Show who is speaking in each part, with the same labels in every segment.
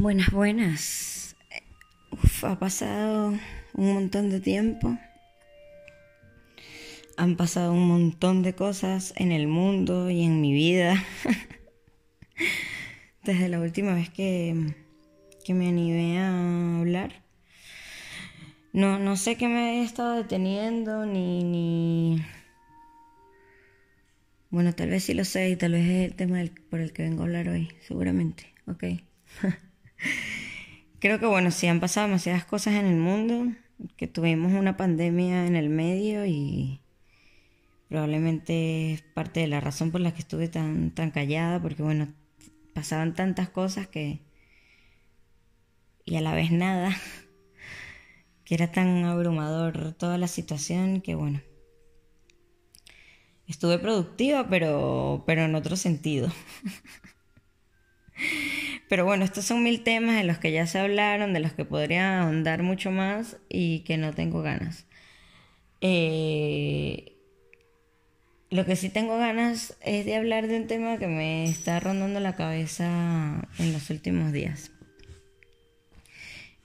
Speaker 1: Buenas, buenas. Uf, ha pasado un montón de tiempo. Han pasado un montón de cosas en el mundo y en mi vida. Desde la última vez que, que me animé a hablar. No, no sé qué me he estado deteniendo ni, ni... Bueno, tal vez sí lo sé y tal vez es el tema por el que vengo a hablar hoy, seguramente. Ok. Creo que bueno, sí han pasado demasiadas cosas en el mundo, que tuvimos una pandemia en el medio y probablemente es parte de la razón por la que estuve tan, tan callada, porque bueno, pasaban tantas cosas que... y a la vez nada, que era tan abrumador toda la situación que bueno, estuve productiva, pero, pero en otro sentido. Pero bueno, estos son mil temas de los que ya se hablaron, de los que podría ahondar mucho más y que no tengo ganas. Eh, lo que sí tengo ganas es de hablar de un tema que me está rondando la cabeza en los últimos días.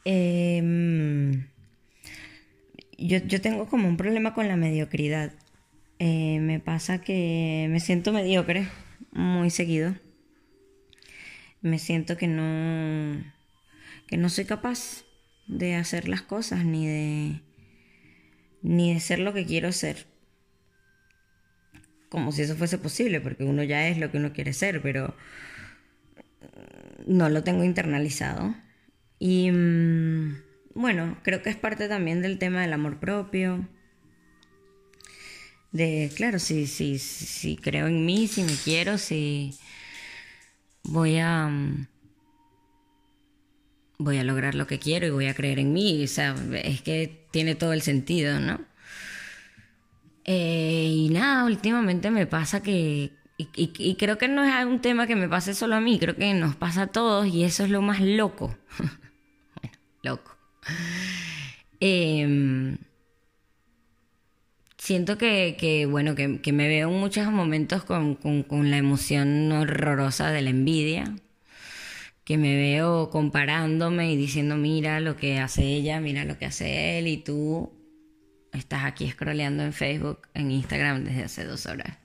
Speaker 1: Em, yo, tengo como un problema con la mediocridad. Eh, me pasa que me siento mediocre muy seguido me siento que no, que no soy capaz de hacer las cosas ni de, ni de ser lo que quiero ser. Como si eso fuese posible, porque uno ya es lo que uno quiere ser, pero no lo tengo internalizado. Y mm, bueno, creo que es parte también del tema del amor propio. De, claro, si, si, si creo en mí, si me quiero, si, voy a mm, voy a lograr lo que quiero y voy a creer en mí. O sea, es que tiene todo el sentido, ¿no? Eh, y nada, últimamente me pasa que, y, creo que no es un tema que me pase solo a mí, creo que nos pasa a todos y eso es lo más loco. bueno, loco. Eh, siento que, bueno, que, me veo en muchos momentos con, la emoción horrorosa de la envidia, que me veo comparándome y diciendo, mira lo que hace ella, mira lo que hace él, y tú estás aquí scrolleando en Facebook, en Instagram desde hace dos horas.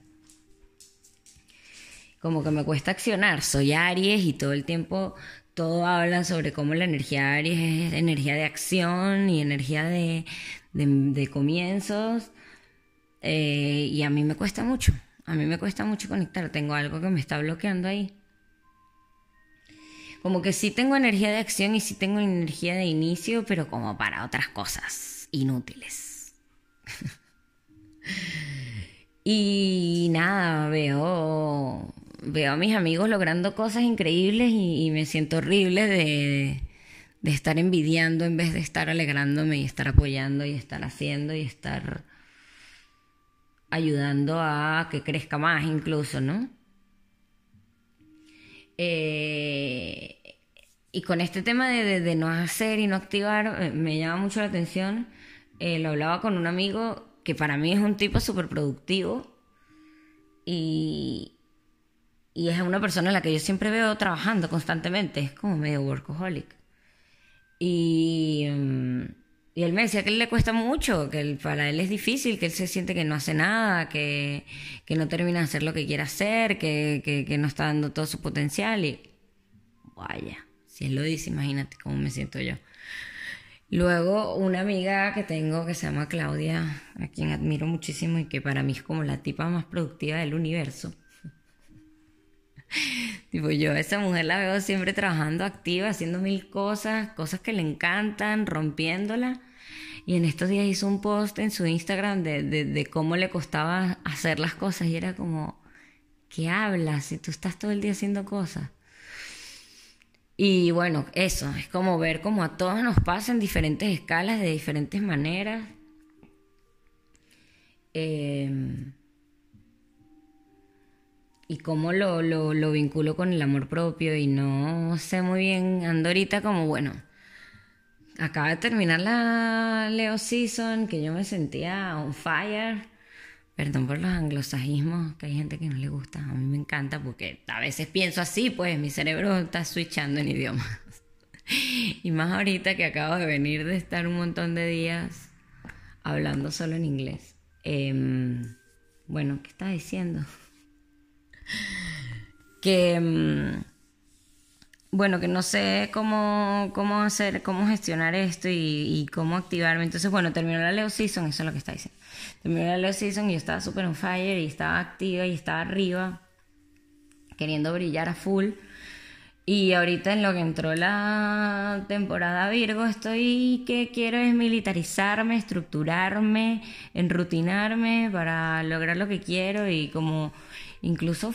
Speaker 1: Como que me cuesta accionar, soy Aries y todo el tiempo todo habla sobre cómo la energía Aries es energía de acción y energía de, de comienzos eh, y a mí me cuesta mucho, a mí me cuesta mucho conectar, tengo algo que me está bloqueando ahí. Como que sí tengo energía de acción y sí tengo energía de inicio, pero como para otras cosas inútiles. y nada, veo, veo a mis amigos logrando cosas increíbles y, me siento horrible de, de estar envidiando en vez de estar alegrándome y estar apoyando y estar haciendo y estar ayudando a que crezca más incluso, ¿no? Eh, y con este tema de, no hacer y no activar, eh, me llama mucho la atención. Eh, lo hablaba con un amigo que para mí es un tipo súper productivo y, y es una persona en la que yo siempre veo trabajando constantemente, es como medio workaholic. Y... Mm, y él me decía que él le cuesta mucho, que para él es difícil, que él se siente que no hace nada, que, no termina de hacer lo que quiere hacer, que, no está dando todo su potencial. Y vaya, si él lo dice, imagínate cómo me siento yo. Luego, una amiga que tengo que se llama Claudia, a quien admiro muchísimo y que para mí es como la tipa más productiva del universo. tipo, yo a esa mujer la veo siempre trabajando activa, haciendo mil cosas, cosas que le encantan, rompiéndola. Y en estos días hizo un post en su Instagram de, de, cómo le costaba hacer las cosas y era como, ¿qué hablas si tú estás todo el día haciendo cosas? Y bueno, eso, es como ver cómo a todos nos pasa en diferentes escalas, de diferentes maneras. Eh, y cómo lo, lo, vinculo con el amor propio y no sé muy bien, ando ahorita como, bueno, acaba de terminar la Leo Season, que yo me sentía on fire. Perdón por los anglosajismos, que hay gente que no le gusta. A mí me encanta porque a veces pienso así, pues mi cerebro está switchando en idiomas. Y más ahorita que acabo de venir de estar un montón de días hablando solo en inglés. Em, bueno, ¿qué estaba diciendo? Que... Em, bueno, que no sé cómo, cómo hacer, cómo gestionar esto y, cómo activarme. Entonces, bueno, terminó la Leo Season, eso es lo que está diciendo. Terminó la Leo Season y yo estaba súper on fire y estaba activa y estaba arriba, queriendo brillar a full. Y ahorita en lo que entró la temporada Virgo, estoy que quiero es militarizarme, estructurarme, enrutinarme para lograr lo que quiero y como incluso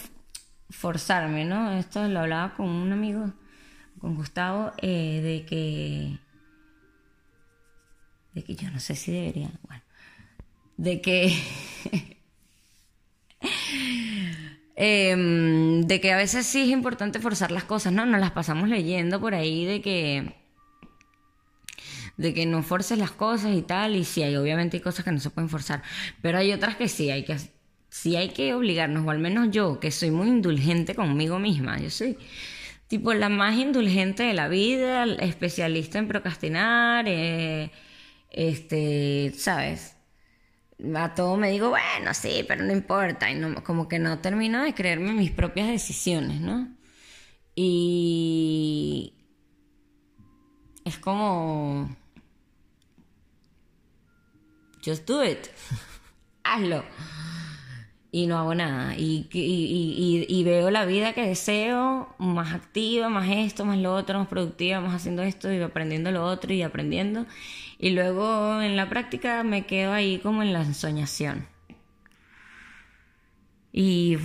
Speaker 1: forzarme, ¿no? Esto lo hablaba con un amigo con Gustavo eh, de que de que yo no sé si debería bueno de que em, de que a veces sí es importante forzar las cosas no nos las pasamos leyendo por ahí de que de que no forces las cosas y tal y sí hay obviamente hay cosas que no se pueden forzar pero hay otras que sí hay que sí hay que obligarnos o al menos yo que soy muy indulgente conmigo misma yo soy tipo la más indulgente de la vida, especialista en procrastinar, eh, este, ¿sabes? A todo me digo, bueno, sí, pero no importa, y no, como que no termino de creerme mis propias decisiones, ¿no? Y es como, just do it, hazlo y no hago nada. Y, y, veo la vida que deseo más activa, más esto, más lo otro, más productiva, más haciendo esto y aprendiendo lo otro y aprendiendo. Y luego en la práctica me quedo ahí como en la ensoñación. Y,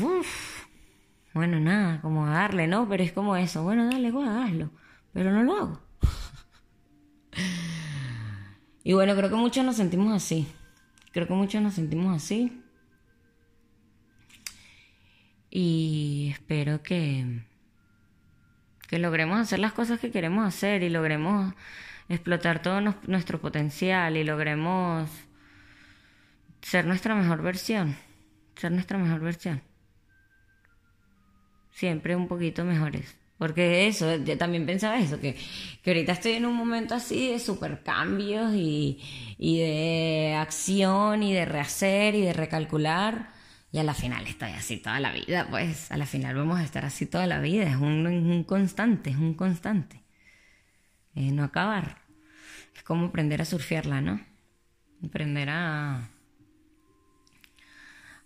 Speaker 1: bueno, nada, como a darle, ¿no? Pero es como eso, bueno, dale, voy hazlo. Pero no lo hago. y bueno, creo que muchos nos sentimos así. Creo que muchos nos sentimos así. Y espero que, que logremos hacer las cosas que queremos hacer y logremos explotar todo nuestro potencial y logremos ser nuestra mejor versión, ser nuestra mejor versión. Siempre un poquito mejores. Porque eso, yo también pensaba eso, que, que ahorita estoy en un momento así de super cambios y, y de acción y de rehacer y de recalcular y a la final estoy así toda la vida, pues a la final vamos a estar así toda la vida, es un, constante, es un constante. No acabar. Es como aprender a surfearla, ¿no? Aprender a,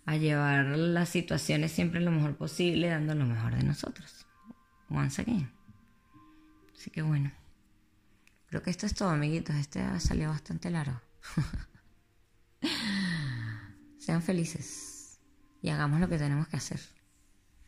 Speaker 1: a llevar las situaciones siempre lo mejor posible, dando lo mejor de nosotros. Once again. Así que bueno. Creo que esto es todo, amiguitos. Este ha salido bastante largo. Sean felices y hagamos lo que tenemos que hacer.